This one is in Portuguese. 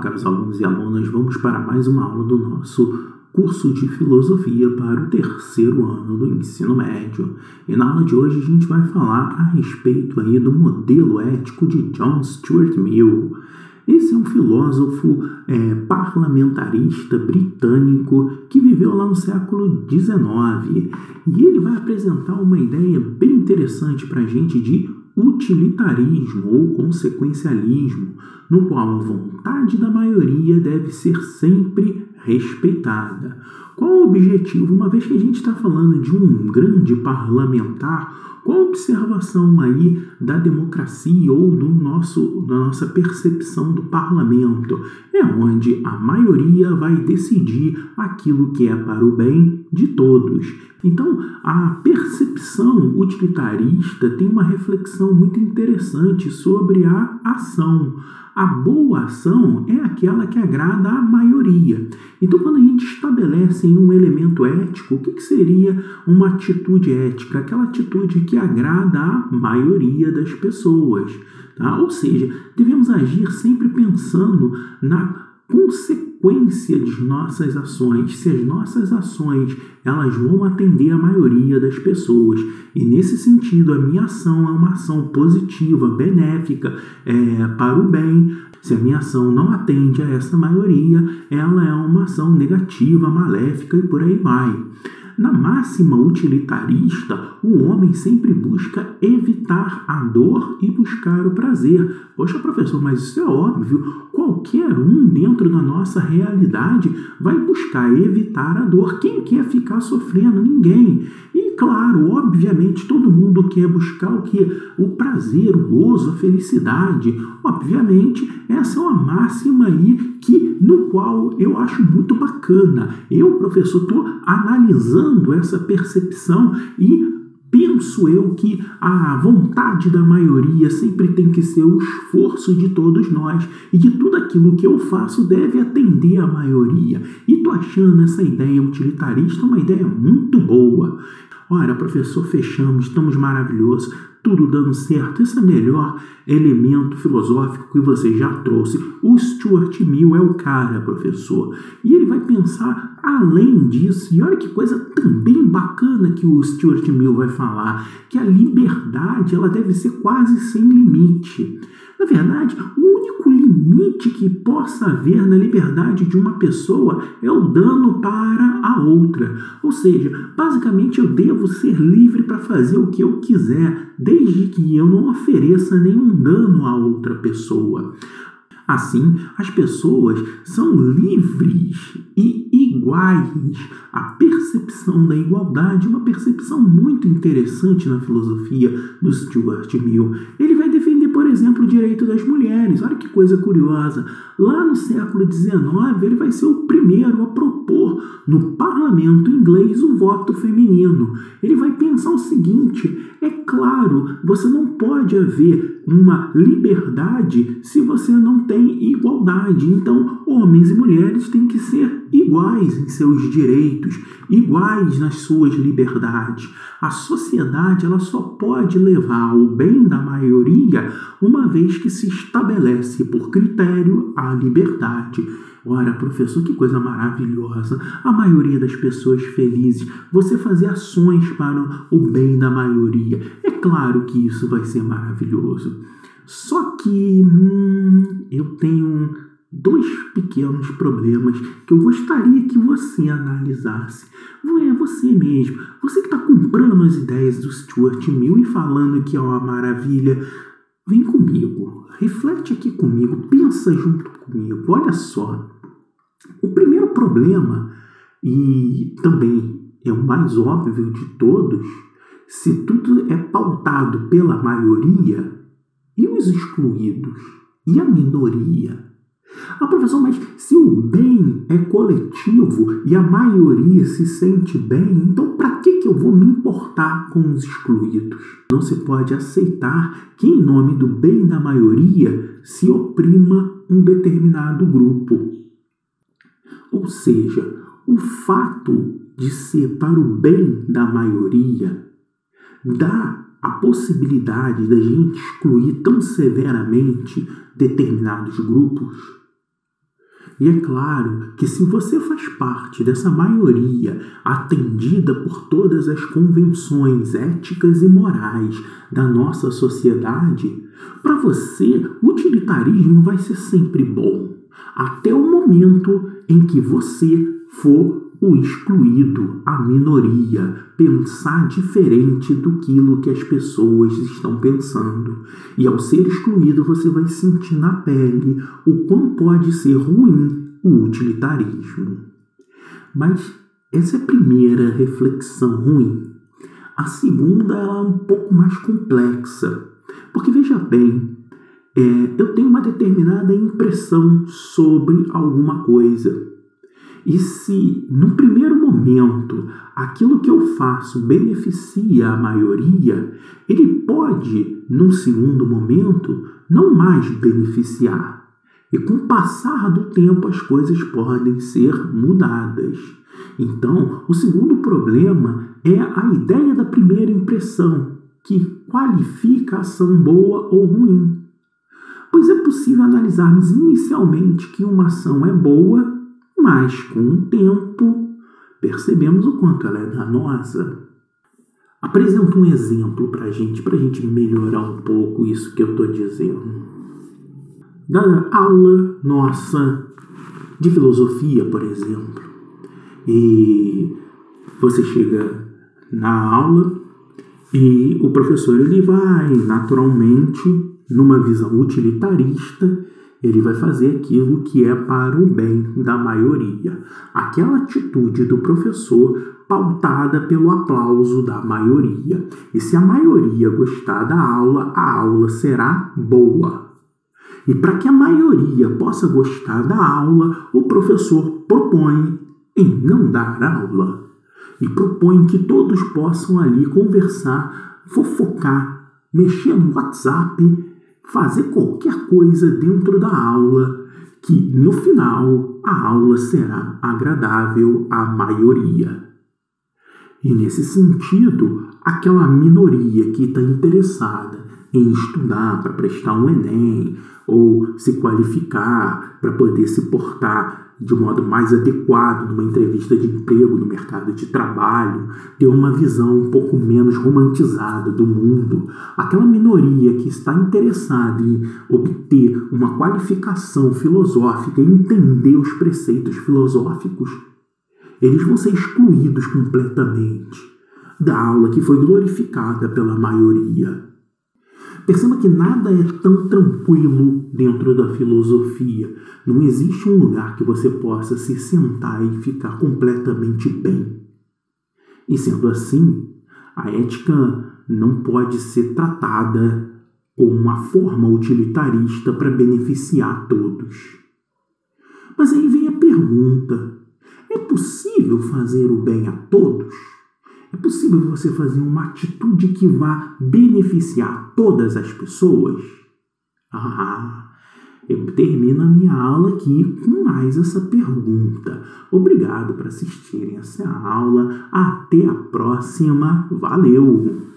caros alunos e alunas, vamos para mais uma aula do nosso curso de filosofia para o terceiro ano do ensino médio. E na aula de hoje a gente vai falar a respeito aí do modelo ético de John Stuart Mill. Esse é um filósofo é, parlamentarista britânico que viveu lá no século XIX e ele vai apresentar uma ideia bem interessante para a gente de utilitarismo ou consequencialismo, no qual a vontade da maioria deve ser sempre respeitada. Qual o objetivo? Uma vez que a gente está falando de um grande parlamentar, qual a observação aí da democracia ou do nosso, da nossa percepção do parlamento? É onde a maioria vai decidir aquilo que é para o bem de todos. Então, a percepção utilitarista tem uma reflexão muito interessante sobre a ação. A boa ação é aquela que agrada à maioria. Então, quando a gente estabelece um elemento ético, o que, seria uma atitude ética? Aquela atitude que agrada à maioria das pessoas. Tá? Ou seja, devemos agir sempre pensando na consequência de nossas ações, se as nossas ações elas vão atender a maioria das pessoas. E nesse sentido, a minha ação é uma ação positiva, benéfica, é, para o bem. Se a minha ação não atende a essa maioria, ela é uma ação negativa, maléfica e por aí vai. Na máxima utilitarista, o homem sempre busca evitar a dor e buscar o prazer. Poxa, professor, mas isso é óbvio. Qualquer um dentro da nossa realidade vai buscar evitar a dor. Quem quer ficar sofrendo? Ninguém. E claro, obviamente, todo mundo quer buscar o que? O prazer, o gozo, a felicidade. Obviamente, essa é uma máxima aí que no qual eu acho muito bacana. Eu, professor, estou analisando essa percepção e penso eu que a vontade da maioria sempre tem que ser o esforço de todos nós e que tudo aquilo que eu faço deve atender a maioria. E tô achando essa ideia utilitarista uma ideia muito boa. Ora, professor, fechamos, estamos maravilhosos, tudo dando certo. Esse é o melhor elemento filosófico que você já trouxe. O Stuart Mill é o cara, professor. E ele vai pensar além disso. E olha que coisa também bacana que o Stuart Mill vai falar, que a liberdade ela deve ser quase sem limite. Na verdade, limite que possa haver na liberdade de uma pessoa é o dano para a outra. Ou seja, basicamente eu devo ser livre para fazer o que eu quiser, desde que eu não ofereça nenhum dano a outra pessoa. Assim, as pessoas são livres e iguais. A percepção da igualdade é uma percepção muito interessante na filosofia do Stuart Mill. Ele vai por exemplo, o direito das mulheres. Olha que coisa curiosa. Lá no século XIX, ele vai ser o primeiro a propor no parlamento inglês o voto feminino. Ele vai pensar o seguinte: é claro, você não pode haver uma liberdade se você não tem igualdade. Então, homens e mulheres têm que ser iguais em seus direitos, iguais nas suas liberdades. A sociedade ela só pode levar ao bem da maioria uma vez que se estabelece por critério a liberdade. Ora, professor, que coisa maravilhosa! A maioria das pessoas felizes, você fazer ações para o bem da maioria. É claro que isso vai ser maravilhoso. Só que hum, eu tenho dois pequenos problemas que eu gostaria que você analisasse. É você mesmo, você que está comprando as ideias do Stuart Mill e falando que é uma maravilha. Vem comigo, reflete aqui comigo, pensa junto comigo. Olha só, o primeiro problema, e também é o mais óbvio de todos, se tudo é pautado pela maioria, e os excluídos? E a minoria? Ah, professor, mas se o bem é coletivo e a maioria se sente bem, então para que, que eu vou me importar com os excluídos? Não se pode aceitar que, em nome do bem da maioria, se oprima um determinado grupo. Ou seja, o fato de ser para o bem da maioria dá a possibilidade da gente excluir tão severamente determinados grupos E é claro que se você faz parte dessa maioria atendida por todas as convenções éticas e morais da nossa sociedade, para você o utilitarismo vai ser sempre bom, até o momento em que você for o excluído, a minoria, pensar diferente do que as pessoas estão pensando. E ao ser excluído, você vai sentir na pele o quão pode ser ruim o utilitarismo. Mas essa é a primeira reflexão ruim. A segunda é um pouco mais complexa. Porque veja bem, é, eu tenho uma determinada impressão sobre alguma coisa e se, no primeiro momento, aquilo que eu faço beneficia a maioria, ele pode, num segundo momento, não mais beneficiar. E com o passar do tempo, as coisas podem ser mudadas. Então, o segundo problema é a ideia da primeira impressão, que qualifica a ação boa ou ruim. Pois é possível analisarmos inicialmente que uma ação é boa mas com o tempo percebemos o quanto ela é danosa. Apresenta um exemplo para a gente, para a gente melhorar um pouco isso que eu estou dizendo. Da aula nossa de filosofia, por exemplo, e você chega na aula e o professor ele vai naturalmente numa visão utilitarista ele vai fazer aquilo que é para o bem da maioria. Aquela atitude do professor pautada pelo aplauso da maioria. E se a maioria gostar da aula, a aula será boa. E para que a maioria possa gostar da aula, o professor propõe em não dar aula. E propõe que todos possam ali conversar, fofocar, mexer no WhatsApp fazer qualquer coisa dentro da aula que no final a aula será agradável à maioria. E nesse sentido, aquela minoria que está interessada em estudar para prestar um Enem ou se qualificar para poder se portar de modo mais adequado numa entrevista de emprego no mercado de trabalho, ter uma visão um pouco menos romantizada do mundo. Aquela minoria que está interessada em obter uma qualificação filosófica e entender os preceitos filosóficos, eles vão ser excluídos completamente da aula que foi glorificada pela maioria. Perceba que nada é tão tranquilo dentro da filosofia. Não existe um lugar que você possa se sentar e ficar completamente bem. E sendo assim, a ética não pode ser tratada como uma forma utilitarista para beneficiar todos. Mas aí vem a pergunta: é possível fazer o bem a todos? É possível você fazer uma atitude que vá beneficiar todas as pessoas? Ah, eu termino a minha aula aqui com mais essa pergunta. Obrigado por assistirem essa aula. Até a próxima. Valeu!